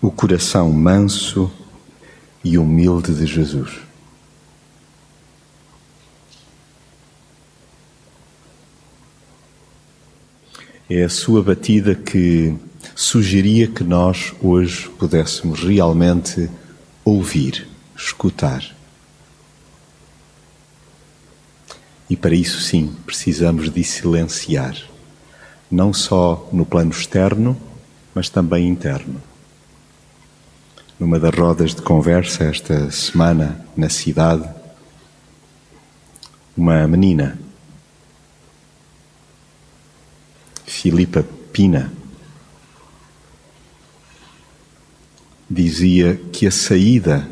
o coração manso e humilde de Jesus. É a sua batida que sugeria que nós hoje pudéssemos realmente ouvir, escutar. E para isso, sim, precisamos de silenciar, não só no plano externo, mas também interno. Numa das rodas de conversa esta semana na cidade, uma menina, Filipa Pina, dizia que a saída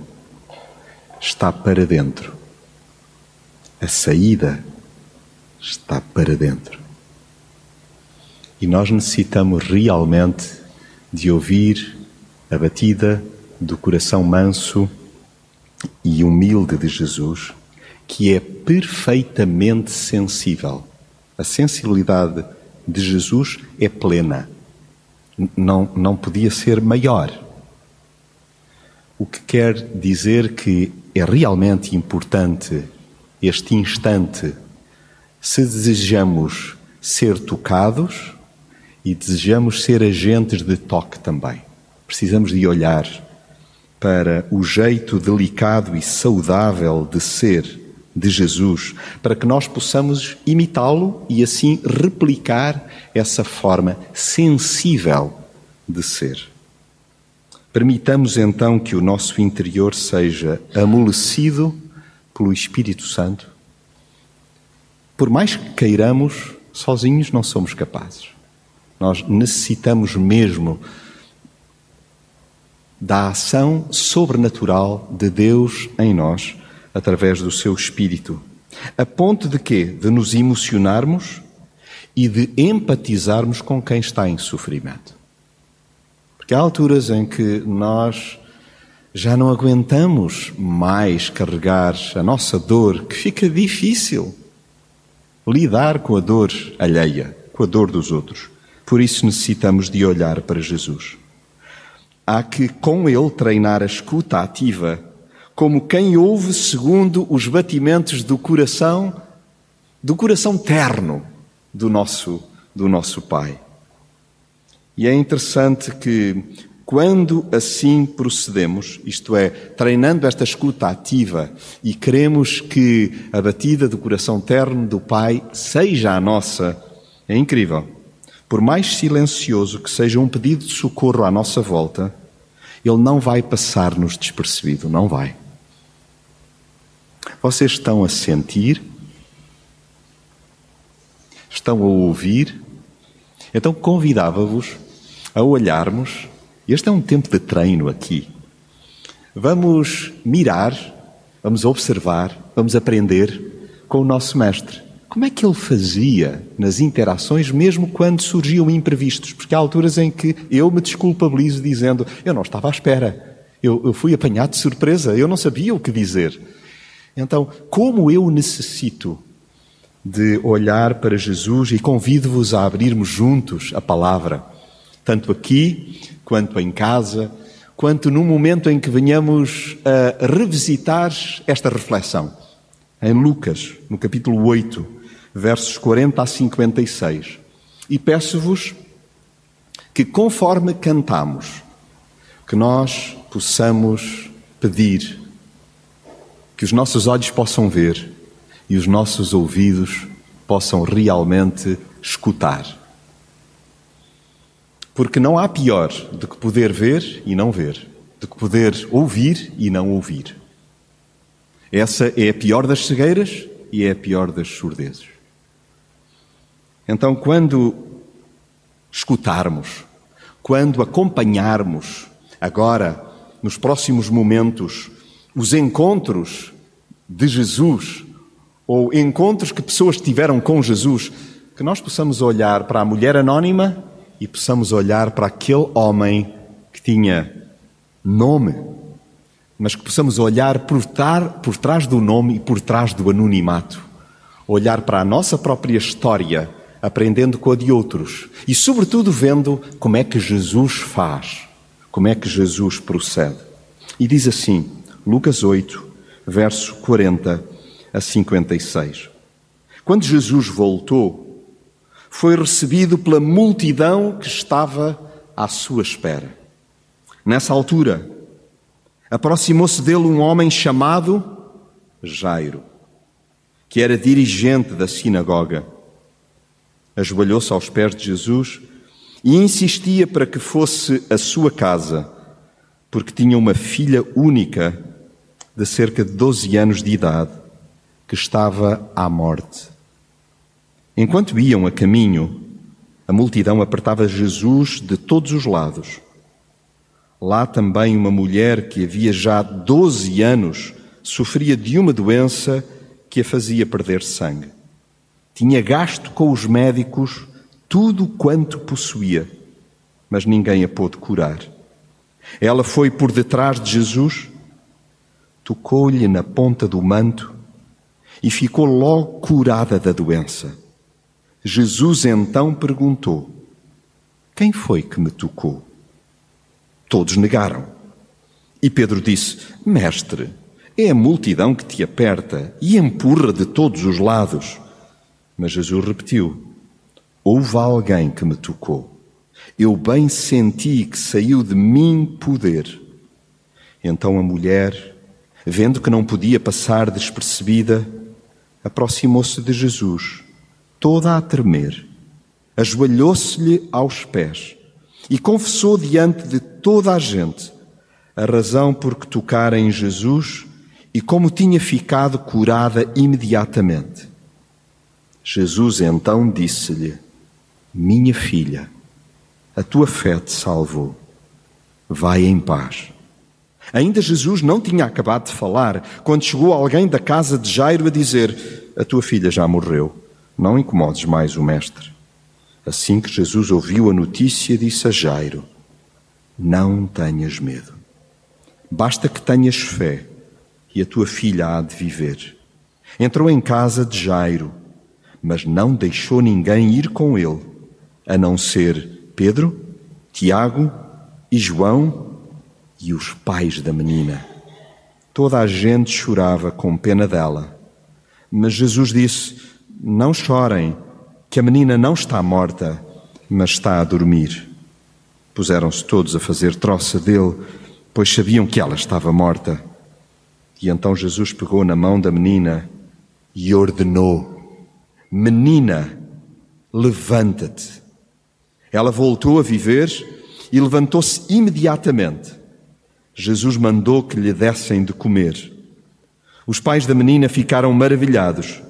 está para dentro a saída está para dentro. E nós necessitamos realmente de ouvir a batida do coração manso e humilde de Jesus, que é perfeitamente sensível. A sensibilidade de Jesus é plena. Não, não podia ser maior. O que quer dizer que é realmente importante este instante, se desejamos ser tocados e desejamos ser agentes de toque também. Precisamos de olhar para o jeito delicado e saudável de ser de Jesus, para que nós possamos imitá-lo e assim replicar essa forma sensível de ser. Permitamos então que o nosso interior seja amolecido pelo Espírito Santo, por mais que queiramos, sozinhos não somos capazes. Nós necessitamos mesmo da ação sobrenatural de Deus em nós, através do seu Espírito. A ponto de quê? De nos emocionarmos e de empatizarmos com quem está em sofrimento. Porque há alturas em que nós já não aguentamos mais carregar a nossa dor, que fica difícil lidar com a dor alheia, com a dor dos outros. Por isso necessitamos de olhar para Jesus. Há que com ele treinar a escuta ativa, como quem ouve segundo os batimentos do coração, do coração terno do nosso, do nosso Pai. E é interessante que quando assim procedemos, isto é, treinando esta escuta ativa e queremos que a batida do coração terno do Pai seja a nossa, é incrível. Por mais silencioso que seja um pedido de socorro à nossa volta, ele não vai passar-nos despercebido, não vai. Vocês estão a sentir? Estão a ouvir? Então convidava-vos a olharmos este é um tempo de treino aqui. Vamos mirar, vamos observar, vamos aprender com o nosso mestre. Como é que ele fazia nas interações, mesmo quando surgiam imprevistos? Porque há alturas em que eu me desculpabilizo dizendo: Eu não estava à espera, eu, eu fui apanhado de surpresa, eu não sabia o que dizer. Então, como eu necessito de olhar para Jesus e convido-vos a abrirmos juntos a palavra, tanto aqui quanto em casa, quanto no momento em que venhamos a revisitar esta reflexão. Em Lucas, no capítulo 8, versos 40 a 56. E peço-vos que, conforme cantamos, que nós possamos pedir que os nossos olhos possam ver e os nossos ouvidos possam realmente escutar porque não há pior do que poder ver e não ver, do que poder ouvir e não ouvir. Essa é a pior das cegueiras e é a pior das surdezes. Então, quando escutarmos, quando acompanharmos agora, nos próximos momentos, os encontros de Jesus, ou encontros que pessoas tiveram com Jesus, que nós possamos olhar para a mulher anónima e possamos olhar para aquele homem que tinha nome, mas que possamos olhar por, tar, por trás do nome e por trás do anonimato. Olhar para a nossa própria história, aprendendo com a de outros e, sobretudo, vendo como é que Jesus faz, como é que Jesus procede. E diz assim, Lucas 8, verso 40 a 56. Quando Jesus voltou, foi recebido pela multidão que estava à sua espera. Nessa altura, aproximou-se dele um homem chamado Jairo, que era dirigente da sinagoga. Ajoelhou-se aos pés de Jesus e insistia para que fosse a sua casa, porque tinha uma filha única de cerca de 12 anos de idade que estava à morte. Enquanto iam a caminho, a multidão apertava Jesus de todos os lados. Lá também uma mulher que havia já 12 anos sofria de uma doença que a fazia perder sangue. Tinha gasto com os médicos tudo quanto possuía, mas ninguém a pôde curar. Ela foi por detrás de Jesus, tocou-lhe na ponta do manto e ficou logo curada da doença. Jesus então perguntou: Quem foi que me tocou? Todos negaram. E Pedro disse: Mestre, é a multidão que te aperta e empurra de todos os lados. Mas Jesus repetiu: Houve alguém que me tocou. Eu bem senti que saiu de mim poder. Então a mulher, vendo que não podia passar despercebida, aproximou-se de Jesus, toda a tremer, ajoelhou-se-lhe aos pés e confessou diante de toda a gente a razão por que tocara em Jesus e como tinha ficado curada imediatamente. Jesus então disse-lhe: minha filha, a tua fé te salvou. Vai em paz. Ainda Jesus não tinha acabado de falar quando chegou alguém da casa de Jairo a dizer: A tua filha já morreu, não incomodes mais o mestre. Assim que Jesus ouviu a notícia, disse a Jairo: Não tenhas medo. Basta que tenhas fé e a tua filha há de viver. Entrou em casa de Jairo, mas não deixou ninguém ir com ele a não ser Pedro, Tiago e João e os pais da menina. Toda a gente chorava com pena dela. Mas Jesus disse: Não chorem, que a menina não está morta, mas está a dormir. Puseram-se todos a fazer troça dele, pois sabiam que ela estava morta. E então Jesus pegou na mão da menina e ordenou: Menina, levanta-te. Ela voltou a viver e levantou-se imediatamente. Jesus mandou que lhe dessem de comer. Os pais da menina ficaram maravilhados,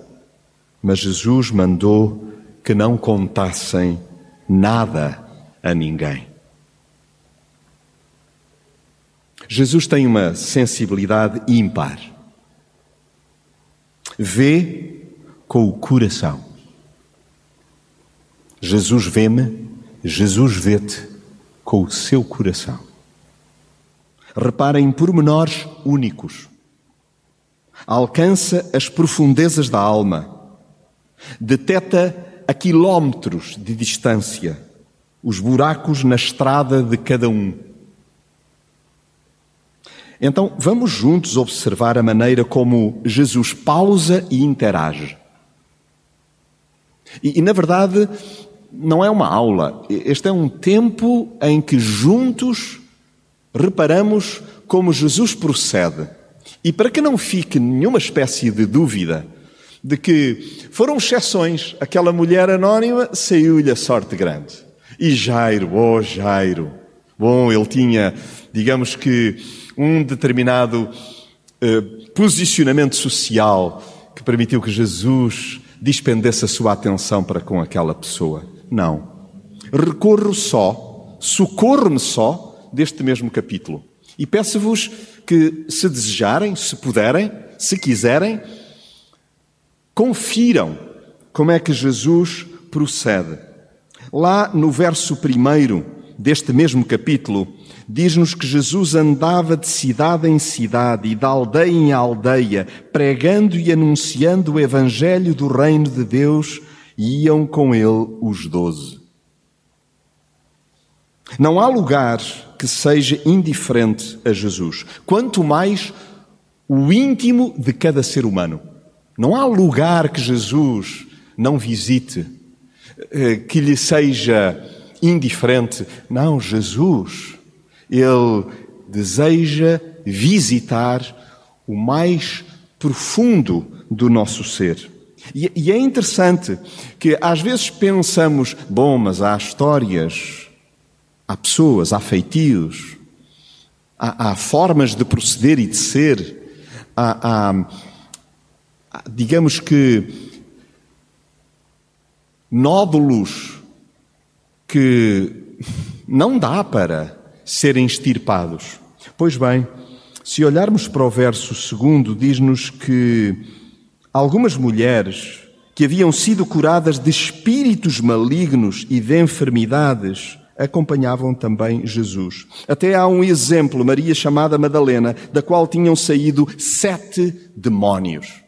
mas Jesus mandou que não contassem nada a ninguém. Jesus tem uma sensibilidade ímpar. Vê com o coração. Jesus vê-me Jesus vê-te com o seu coração. Repara em pormenores únicos. Alcança as profundezas da alma. Deteta a quilómetros de distância os buracos na estrada de cada um. Então, vamos juntos observar a maneira como Jesus pausa e interage. E, e na verdade, não é uma aula, este é um tempo em que juntos reparamos como Jesus procede. E para que não fique nenhuma espécie de dúvida de que foram exceções, aquela mulher anónima saiu-lhe a sorte grande. E Jairo, oh Jairo, bom, ele tinha, digamos que, um determinado eh, posicionamento social que permitiu que Jesus dispendesse a sua atenção para com aquela pessoa. Não. Recorro só, socorro-me só deste mesmo capítulo. E peço-vos que, se desejarem, se puderem, se quiserem, confiram como é que Jesus procede. Lá no verso primeiro deste mesmo capítulo, diz-nos que Jesus andava de cidade em cidade e de aldeia em aldeia, pregando e anunciando o Evangelho do Reino de Deus e iam com ele os doze. Não há lugar que seja indiferente a Jesus, quanto mais o íntimo de cada ser humano. Não há lugar que Jesus não visite, eh, que lhe seja indiferente. Não, Jesus, ele deseja visitar o mais profundo do nosso ser. E, é interessante que às vezes pensamos, bom, mas há histórias, há pessoas, há feitios, há, há formas de proceder e de ser, há, há digamos que, nódulos que não dá para serem extirpados. Pois bem, se olharmos para o verso segundo, diz-nos que algumas mulheres que haviam sido curadas de espíritos malignos e de enfermidades acompanhavam também Jesus. Até há um exemplo, Maria chamada Madalena, da qual tinham saído sete demónios.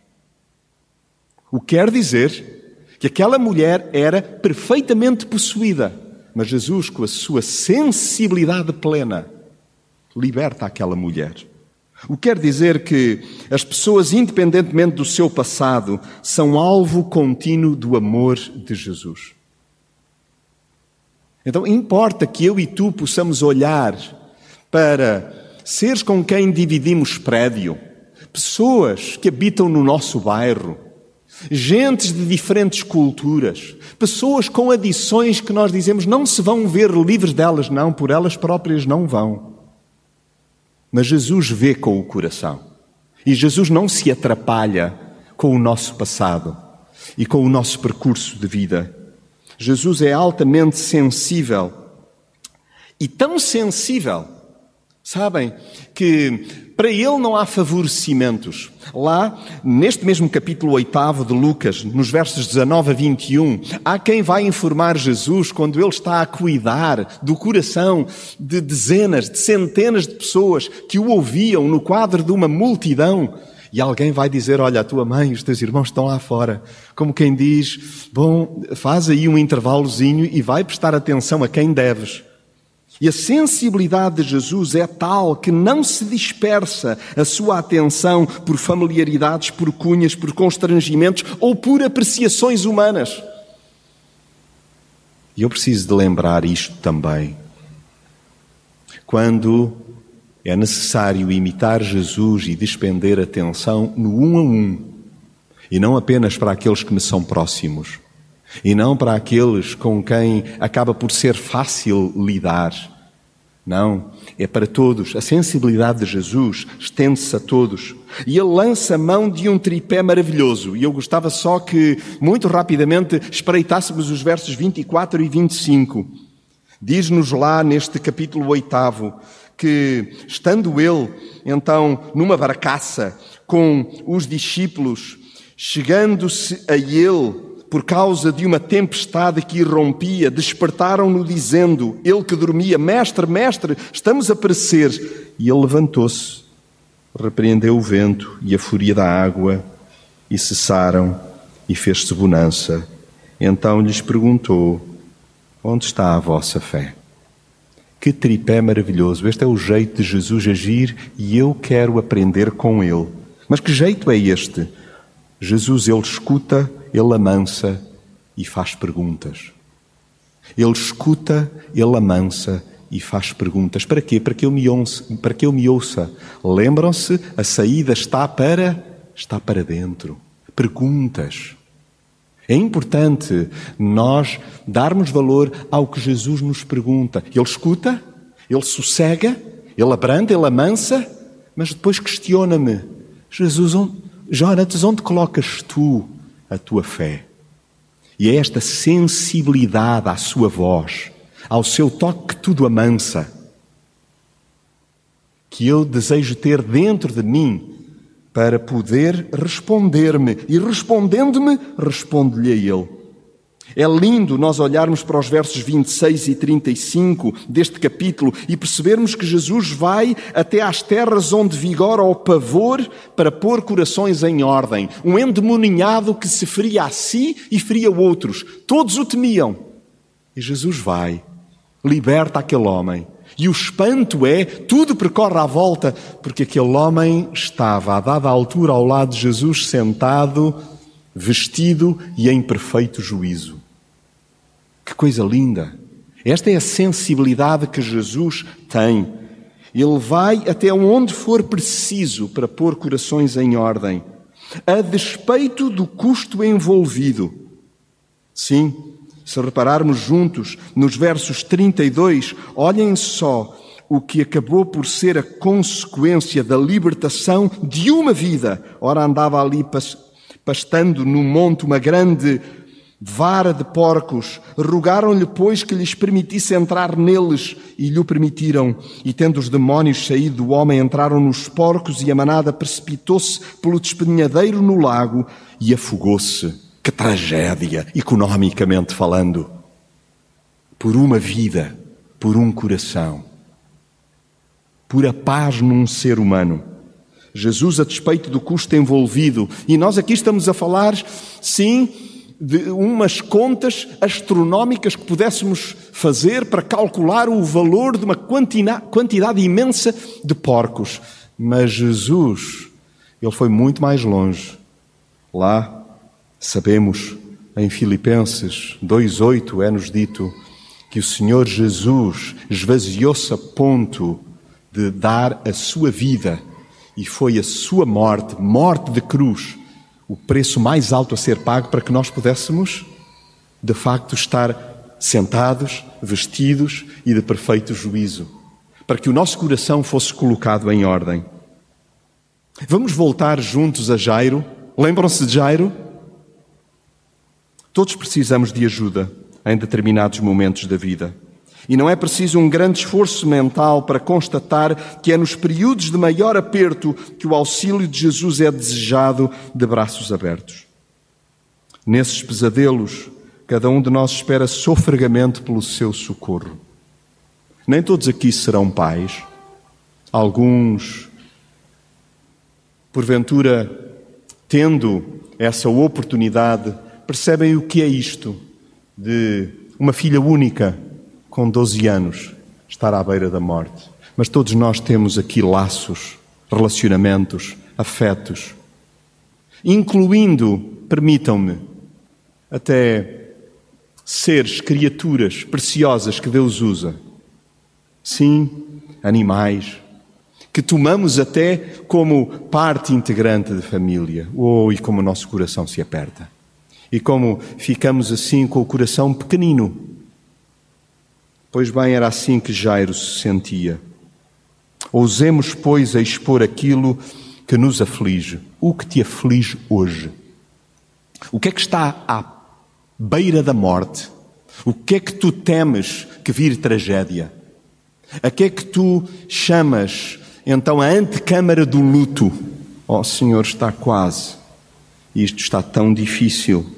O que quer dizer que aquela mulher era perfeitamente possuída, mas Jesus, com a sua sensibilidade plena, liberta aquela mulher. O que quer dizer que as pessoas, independentemente do seu passado, são alvo contínuo do amor de Jesus. Então, importa que eu e tu possamos olhar para seres com quem dividimos prédio, pessoas que habitam no nosso bairro, gentes de diferentes culturas, pessoas com adições que nós dizemos não se vão ver livres delas, não, por elas próprias não vão. Mas Jesus vê com o coração. E Jesus não se atrapalha com o nosso passado e com o nosso percurso de vida. Jesus é altamente sensível. E tão sensível, sabem, que para ele não há favorecimentos. Lá, neste mesmo capítulo 8 de Lucas, nos versos 19 a 21, há quem vai informar Jesus quando ele está a cuidar do coração de dezenas, de centenas de pessoas que o ouviam no quadro de uma multidão. E alguém vai dizer: Olha, a tua mãe e os teus irmãos estão lá fora. Como quem diz: Bom, faz aí um intervalozinho e vai prestar atenção a quem deves. E a sensibilidade de Jesus é tal que não se dispersa a sua atenção por familiaridades, por cunhas, por constrangimentos ou por apreciações humanas. E eu preciso de lembrar isto também. Quando é necessário imitar Jesus e despender atenção no um a um, e não apenas para aqueles que me são próximos e não para aqueles com quem acaba por ser fácil lidar. Não, é para todos. A sensibilidade de Jesus estende-se a todos. E ele lança mão de um tripé maravilhoso. E eu gostava só que, muito rapidamente, espreitássemos os versos 24 e 25. Diz-nos lá neste capítulo oitavo que, estando ele, então, numa barcaça com os discípulos, chegando-se a ele, por causa de uma tempestade que irrompia, despertaram-no dizendo, ele que dormia, mestre, mestre, estamos a perecer. E ele levantou-se, repreendeu o vento e a fúria da água, e cessaram, e fez-se bonança. Então lhes perguntou, onde está a vossa fé? Que tripé maravilhoso! Este é o jeito de Jesus agir e eu quero aprender com ele. Mas que jeito é este? Jesus, ele escuta ele amansa e faz perguntas. Ele escuta, ele amansa e faz perguntas. Para quê? Para que eu me ouça. Para que eu me ouça. Lembram-se, a saída está para está para dentro. Perguntas. É importante nós darmos valor ao que Jesus nos pergunta. Ele escuta, ele sossega, ele abranda, ele amansa, mas depois questiona-me: Jesus, onde, Jonatas, onde colocas tu a tua fé. E é esta sensibilidade à sua voz, ao seu toque que tudo amansa, que eu desejo ter dentro de mim para poder responder-me. E respondendo-me, respondo-lhe a Ele. É lindo nós olharmos para os versos 26 e 35 deste capítulo e percebermos que Jesus vai até às terras onde vigora o pavor para pôr corações em ordem. Um endemoninhado que se feria a si e feria outros. Todos o temiam. E Jesus vai, liberta aquele homem. E o espanto é, tudo percorre à volta, porque aquele homem estava, a dada altura, ao lado de Jesus, sentado, vestido e em perfeito juízo. Que coisa linda! Esta é a sensibilidade que Jesus tem. Ele vai até onde for preciso para pôr corações em ordem, a despeito do custo envolvido. Sim, se repararmos juntos nos versos 32, olhem só o que acabou por ser a consequência da libertação de uma vida. Ora, andava ali pastando no monte uma grande vara de porcos. Rogaram-lhe, pois, que lhes permitisse entrar neles, e lhe o permitiram. E tendo os demónios saído do homem, entraram nos porcos, e a manada precipitou-se pelo despenhadeiro no lago e afogou-se. Que tragédia, economicamente falando. Por uma vida, por um coração, por a paz num ser humano. Jesus, a despeito do custo envolvido, e nós aqui estamos a falar, sim, de umas contas astronómicas que pudéssemos fazer para calcular o valor de uma quantidade imensa de porcos. Mas Jesus, ele foi muito mais longe. Lá Sabemos em Filipenses 2:8 é-nos dito que o Senhor Jesus esvaziou-se a ponto de dar a sua vida e foi a sua morte, morte de cruz, o preço mais alto a ser pago para que nós pudéssemos, de facto, estar sentados, vestidos e de perfeito juízo, para que o nosso coração fosse colocado em ordem. Vamos voltar juntos a Jairo. Lembram-se de Jairo? Todos precisamos de ajuda em determinados momentos da vida. E não é preciso um grande esforço mental para constatar que é nos períodos de maior aperto que o auxílio de Jesus é desejado de braços abertos. Nesses pesadelos, cada um de nós espera sofregamente pelo seu socorro. Nem todos aqui serão pais. Alguns, porventura, tendo essa oportunidade, percebem o que é isto de uma filha única com 12 anos estar à beira da morte. Mas todos nós temos aqui laços, relacionamentos, afetos, incluindo, permitam-me, até seres, criaturas preciosas que Deus usa. Sim, animais, que tomamos até como parte integrante da família. Oh, e como o nosso coração se aperta. E como ficamos assim com o coração pequenino. Pois bem, era assim que Jairo se sentia. Ousemos, pois, a expor aquilo que nos aflige. O que te aflige hoje? O que é que está à beira da morte? O que é que tu temes que vir tragédia? A que é que tu chamas então a antecâmara do luto? Oh Senhor, está quase. Isto está tão difícil.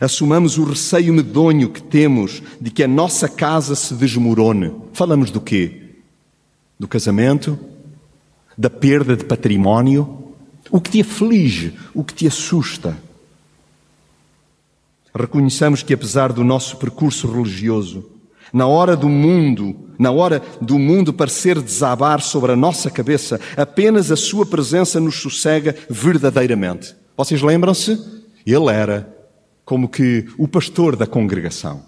Assumamos o receio medonho que temos de que a nossa casa se desmorone. Falamos do quê? Do casamento? Da perda de património? O que te aflige? O que te assusta? Reconheçamos que apesar do nosso percurso religioso, na hora do mundo, na hora do mundo parecer desabar sobre a nossa cabeça, apenas a sua presença nos sossega verdadeiramente. Vocês lembram-se? Ele era como que o pastor da congregação.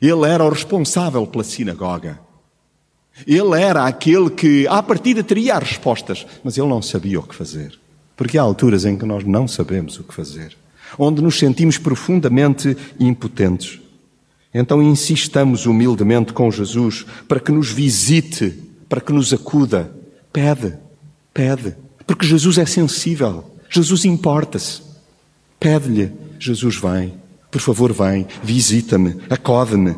Ele era o responsável pela sinagoga. Ele era aquele que, à partida, teria as respostas, mas ele não sabia o que fazer. Porque há alturas em que nós não sabemos o que fazer, onde nos sentimos profundamente impotentes. Então insistamos humildemente com Jesus para que nos visite, para que nos acuda. Pede, pede, porque Jesus é sensível, Jesus importa-se. Pede-lhe Jesus vem, por favor, vem, visita-me, acode-me.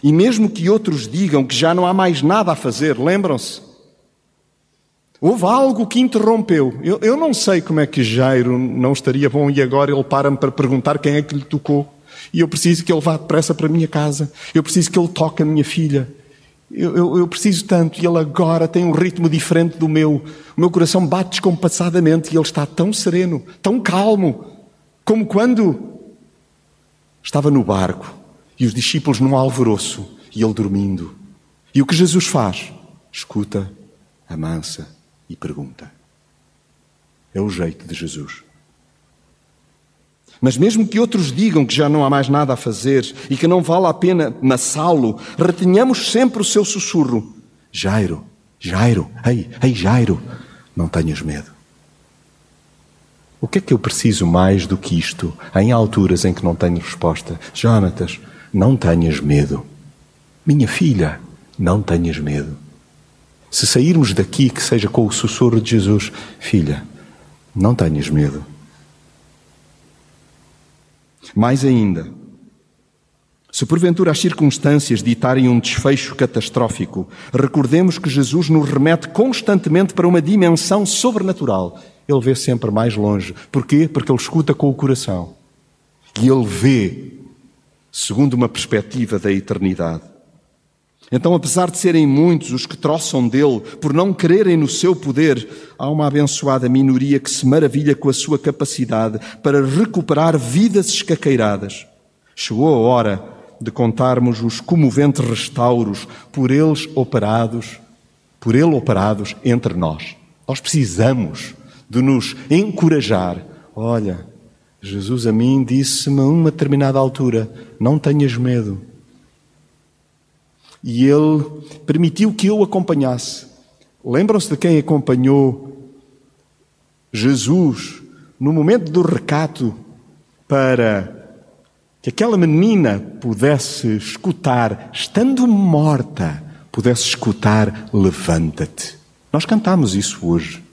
E mesmo que outros digam que já não há mais nada a fazer, lembram-se? Houve algo que interrompeu. Eu, eu, não sei como é que Jairo não estaria bom e agora ele para-me para perguntar quem é que lhe tocou. E eu preciso que ele vá depressa para a minha casa. Eu preciso que ele toque a minha filha. Eu, eu, eu, preciso tanto e ele agora tem um ritmo diferente do meu. O meu coração bate descompassadamente e ele está tão sereno, tão calmo. Como quando estava no barco e os discípulos num alvoroço e ele dormindo. E o que Jesus faz? Escuta, amansa e pergunta. É o jeito de Jesus. Mas mesmo que outros digam que já não há mais nada a fazer e que não vale a pena massá-lo, retenhamos sempre o seu sussurro: Jairo, Jairo, ei, ei, Jairo, não tenhas medo. O que é que eu preciso mais do que isto em alturas em que não tenho resposta? Jonatas, não tenhas medo. Minha filha, não tenhas medo. Se sairmos daqui, que seja com o sussurro de Jesus, filha, não tenhas medo. Mais ainda, se porventura as circunstâncias ditarem um desfecho catastrófico, recordemos que Jesus nos remete constantemente para uma dimensão sobrenatural. Ele vê sempre mais longe. Porquê? Porque ele escuta com o coração. E ele vê segundo uma perspectiva da eternidade. Então, apesar de serem muitos os que troçam dele por não crerem no seu poder, há uma abençoada minoria que se maravilha com a sua capacidade para recuperar vidas escaqueiradas. Chegou a hora de contarmos os comoventes restauros por eles operados, por ele operados entre nós. Nós precisamos de nos encorajar. Olha, Jesus a mim disse-me a uma determinada altura: não tenhas medo. E ele permitiu que eu acompanhasse. Lembram-se de quem acompanhou Jesus no momento do recato para que aquela menina pudesse escutar, estando morta, pudesse escutar: Levanta-te. Nós cantamos isso hoje.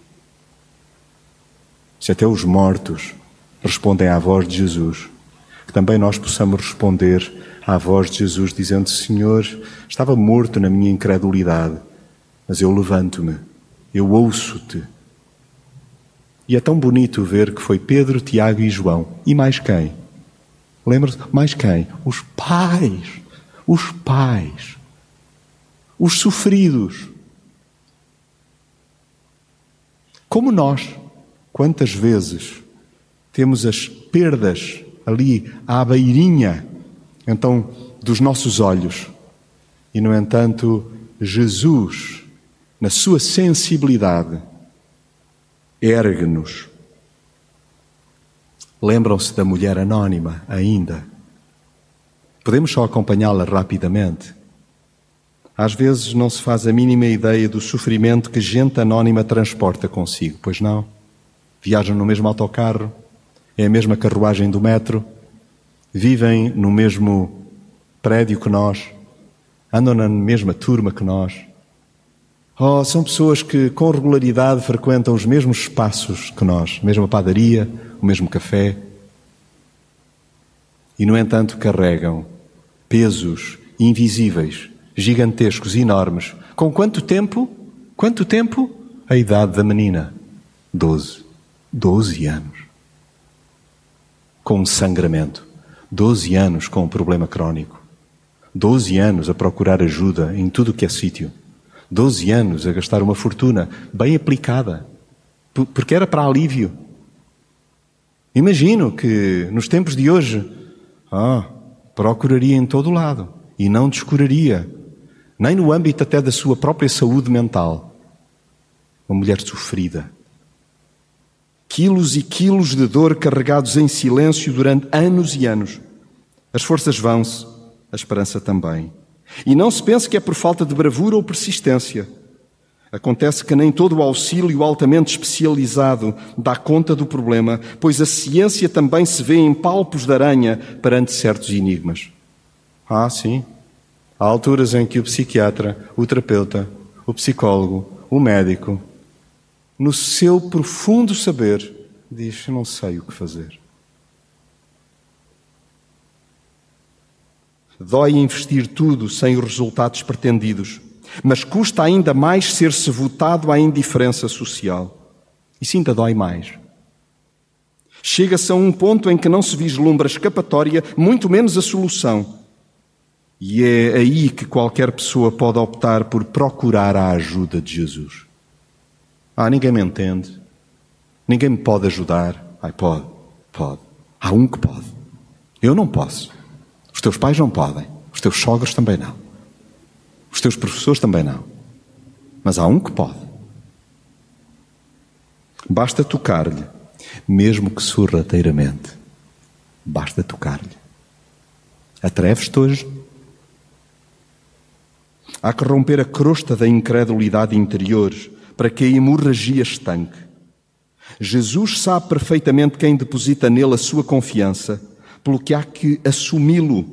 Se até os mortos respondem à voz de Jesus, que também nós possamos responder à voz de Jesus, dizendo: Senhor, estava morto na minha incredulidade, mas eu levanto-me, eu ouço-te. E é tão bonito ver que foi Pedro, Tiago e João. E mais quem? Lembra-se? Mais quem? Os pais. Os pais. Os sofridos. Como nós, quantas vezes temos as perdas ali à beirinha, então, dos nossos olhos. E, no entanto, Jesus, na sua sensibilidade, ergue-nos Lembram-se da mulher anónima ainda? Podemos só acompanhá-la rapidamente. Às vezes não se faz a mínima ideia do sofrimento que gente anónima transporta consigo, pois não? Viajam no mesmo autocarro, é a mesma carruagem do metro, vivem no mesmo prédio que nós, andam na mesma turma que nós. Oh, são pessoas que com regularidade frequentam os mesmos espaços que nós, a mesma padaria, o mesmo café. E, no entanto, carregam pesos invisíveis, gigantescos, enormes. Com quanto tempo? Quanto tempo? A idade da menina. Doze. Doze anos. Com sangramento. Doze anos com um problema crónico. Doze anos a procurar ajuda em tudo o que é sítio. Doze anos a gastar uma fortuna bem aplicada. Porque era para alívio. Imagino que nos tempos de hoje, ah, procuraria em todo lado e não descuraria, nem no âmbito até da sua própria saúde mental. Uma mulher sofrida. Quilos e quilos de dor carregados em silêncio durante anos e anos. As forças vão-se, a esperança também. E não se pense que é por falta de bravura ou persistência. Acontece que nem todo o auxílio altamente especializado dá conta do problema, pois a ciência também se vê em palpos de aranha perante certos enigmas. Ah, sim. Há alturas em que o psiquiatra, o terapeuta, o psicólogo, o médico, no seu profundo saber, diz: Não sei o que fazer. Dói investir tudo sem os resultados pretendidos. Mas custa ainda mais ser-se votado à indiferença social. Isso ainda dói mais. Chega-se a um ponto em que não se vislumbra escapatória, muito menos a solução. E é aí que qualquer pessoa pode optar por procurar a ajuda de Jesus. Ah, ninguém me entende. Ninguém me pode ajudar. Ai, pode, pode. Há um que pode. Eu não posso. Os teus pais não podem. Os teus sogros também não. Os teus professores também não. Mas há um que pode. Basta tocar-lhe, mesmo que sorrateiramente. Basta tocar-lhe. Atreves-te hoje? Há que romper a crosta da incredulidade interior para que a hemorragia estanque. Jesus sabe perfeitamente quem deposita nele a sua confiança, pelo que há que assumi-lo.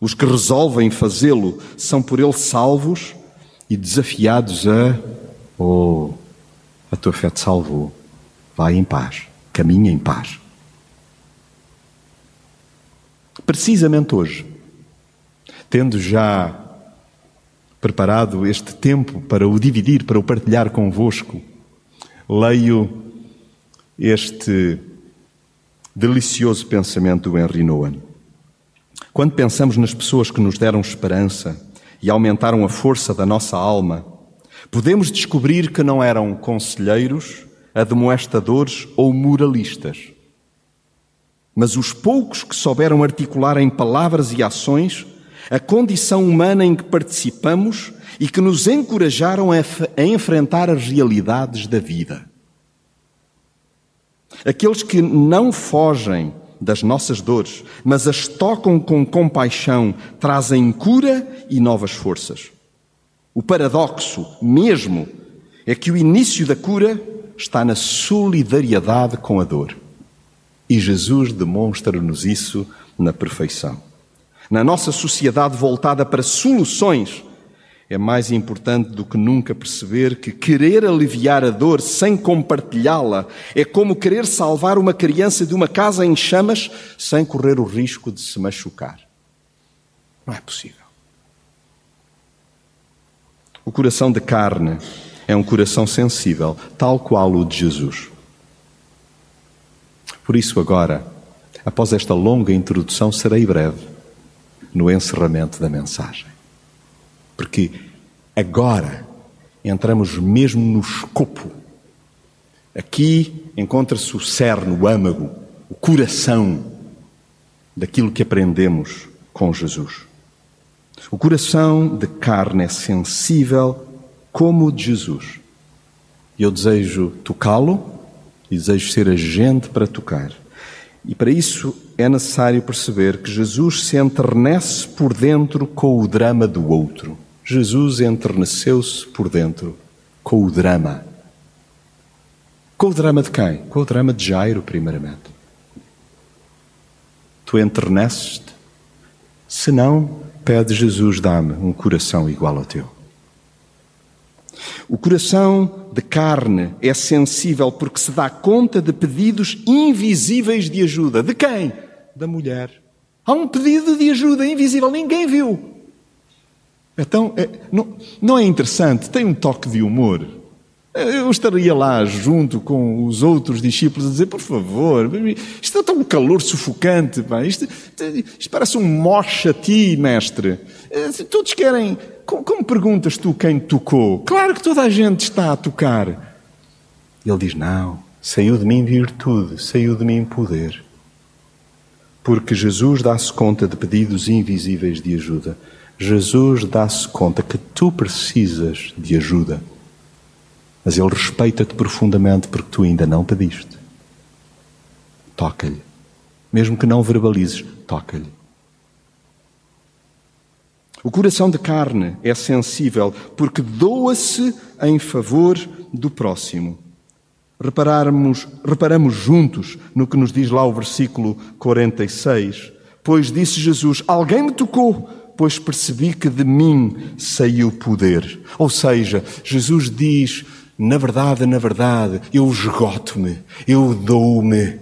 Os que resolvem fazê-lo são por ele salvos e desafiados a: Oh, a tua fé te salvou. Vai em paz, caminha em paz. Precisamente hoje, tendo já preparado este tempo para o dividir, para o partilhar convosco, leio este delicioso pensamento do Henry Nouwen. Quando pensamos nas pessoas que nos deram esperança e aumentaram a força da nossa alma, podemos descobrir que não eram conselheiros, admoestadores ou moralistas. Mas os poucos que souberam articular em palavras e ações a condição humana em que participamos e que nos encorajaram a, a enfrentar as realidades da vida. Aqueles que não fogem das nossas dores, mas as tocam com compaixão, trazem cura e novas forças. O paradoxo mesmo é que o início da cura está na solidariedade com a dor. E Jesus demonstra-nos isso na perfeição. Na nossa sociedade voltada para soluções, é mais importante do que nunca perceber que querer aliviar a dor sem compartilhá-la é como querer salvar uma criança de uma casa em chamas sem correr o risco de se machucar. Não é possível. O coração de carne é um coração sensível, tal qual o de Jesus. Por isso, agora, após esta longa introdução, serei breve no encerramento da mensagem. Porque agora entramos mesmo no escopo. Aqui encontra-se o cerne, o âmago, o coração daquilo que aprendemos com Jesus. O coração de carne é sensível como o de Jesus. Eu desejo tocá-lo e desejo ser agente para tocar. E para isso é necessário perceber que Jesus se enternece por dentro com o drama do outro. Jesus enterneceu-se por dentro com o drama. Com o drama de quem? Com o drama de Jairo, primeiramente. Tu enterneces-te? Se não, pede Jesus, dá-me um coração igual ao teu. O coração de carne é sensível porque se dá conta de pedidos invisíveis de ajuda. De quem? Da mulher. Há um pedido de ajuda invisível, ninguém viu. Então, é, não, não é interessante? Tem um toque de humor. Eu estaria lá junto com os outros discípulos a dizer, por favor, isto está um calor sufocante, pá. Isto, isto parece um moche a ti, mestre. Eh, todos querem como, como perguntas tu quem tocou? Claro que toda a gente está a tocar. Ele diz: Não, saiu de mim virtude, saiu de mim poder. Porque Jesus dá-se conta de pedidos invisíveis de ajuda. Jesus dá-se conta que tu precisas de ajuda. Mas Ele respeita-te profundamente porque tu ainda não pediste. Toca-lhe. Mesmo que não verbalizes, toca-lhe. O coração de carne é sensível porque doa-se em favor do próximo. Repararmos, reparamos juntos no que nos diz lá o versículo 46. Pois disse Jesus: Alguém me tocou, pois percebi que de mim saiu poder. Ou seja, Jesus diz: Na verdade, na verdade, eu esgoto-me, eu dou-me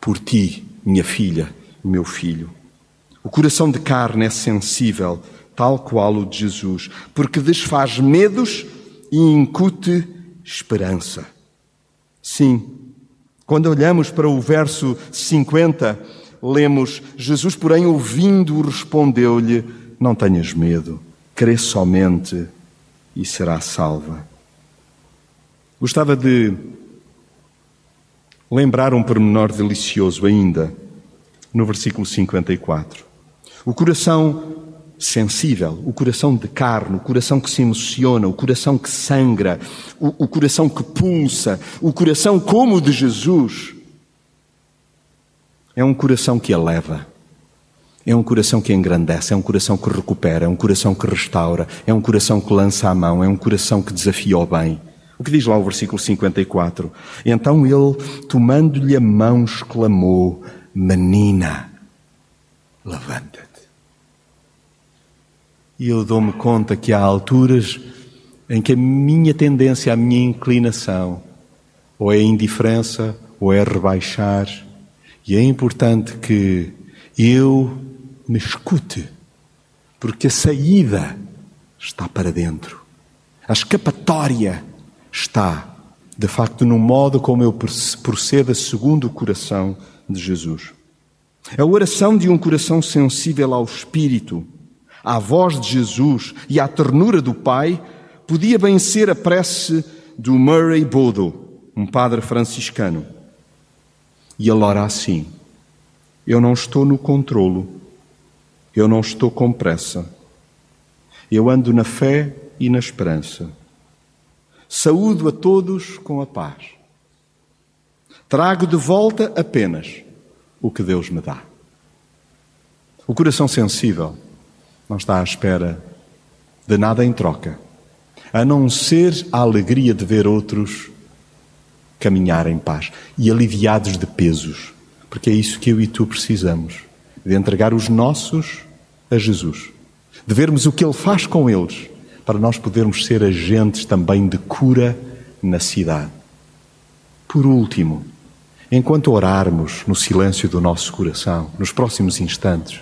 por ti, minha filha, meu filho. O coração de carne é sensível, tal qual o de Jesus, porque desfaz medos e incute esperança. Sim, quando olhamos para o verso 50, lemos: Jesus, porém, ouvindo, respondeu-lhe: Não tenhas medo, crê somente e será salva. Gostava de lembrar um pormenor delicioso ainda, no versículo 54. O coração sensível, o coração de carne, o coração que se emociona, o coração que sangra, o, o coração que pulsa, o coração como o de Jesus, é um coração que eleva, é um coração que engrandece, é um coração que recupera, é um coração que restaura, é um coração que lança a mão, é um coração que desafia o bem. O que diz lá o versículo 54? Então ele, tomando-lhe a mão, exclamou: Menina, levanta-te. E eu dou-me conta que há alturas em que a minha tendência, a minha inclinação, ou é a indiferença, ou é rebaixar. E é importante que eu me escute, porque a saída está para dentro. A escapatória está, de facto, no modo como eu procedo segundo o coração de Jesus. A oração de um coração sensível ao Espírito à voz de Jesus e à ternura do Pai, podia bem ser a prece do Murray Bodo, um padre franciscano. E ele ora assim: Eu não estou no controlo, eu não estou com pressa, eu ando na fé e na esperança. Saúdo a todos com a paz. Trago de volta apenas o que Deus me dá. O coração sensível não está à espera de nada em troca, a não ser a alegria de ver outros caminhar em paz e aliviados de pesos, porque é isso que eu e tu precisamos, de entregar os nossos a Jesus, de vermos o que Ele faz com eles, para nós podermos ser agentes também de cura na cidade. Por último, enquanto orarmos no silêncio do nosso coração, nos próximos instantes,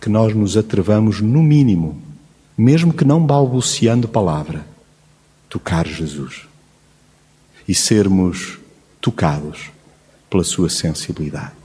que nós nos atrevamos, no mínimo, mesmo que não balbuciando palavra, tocar Jesus e sermos tocados pela sua sensibilidade.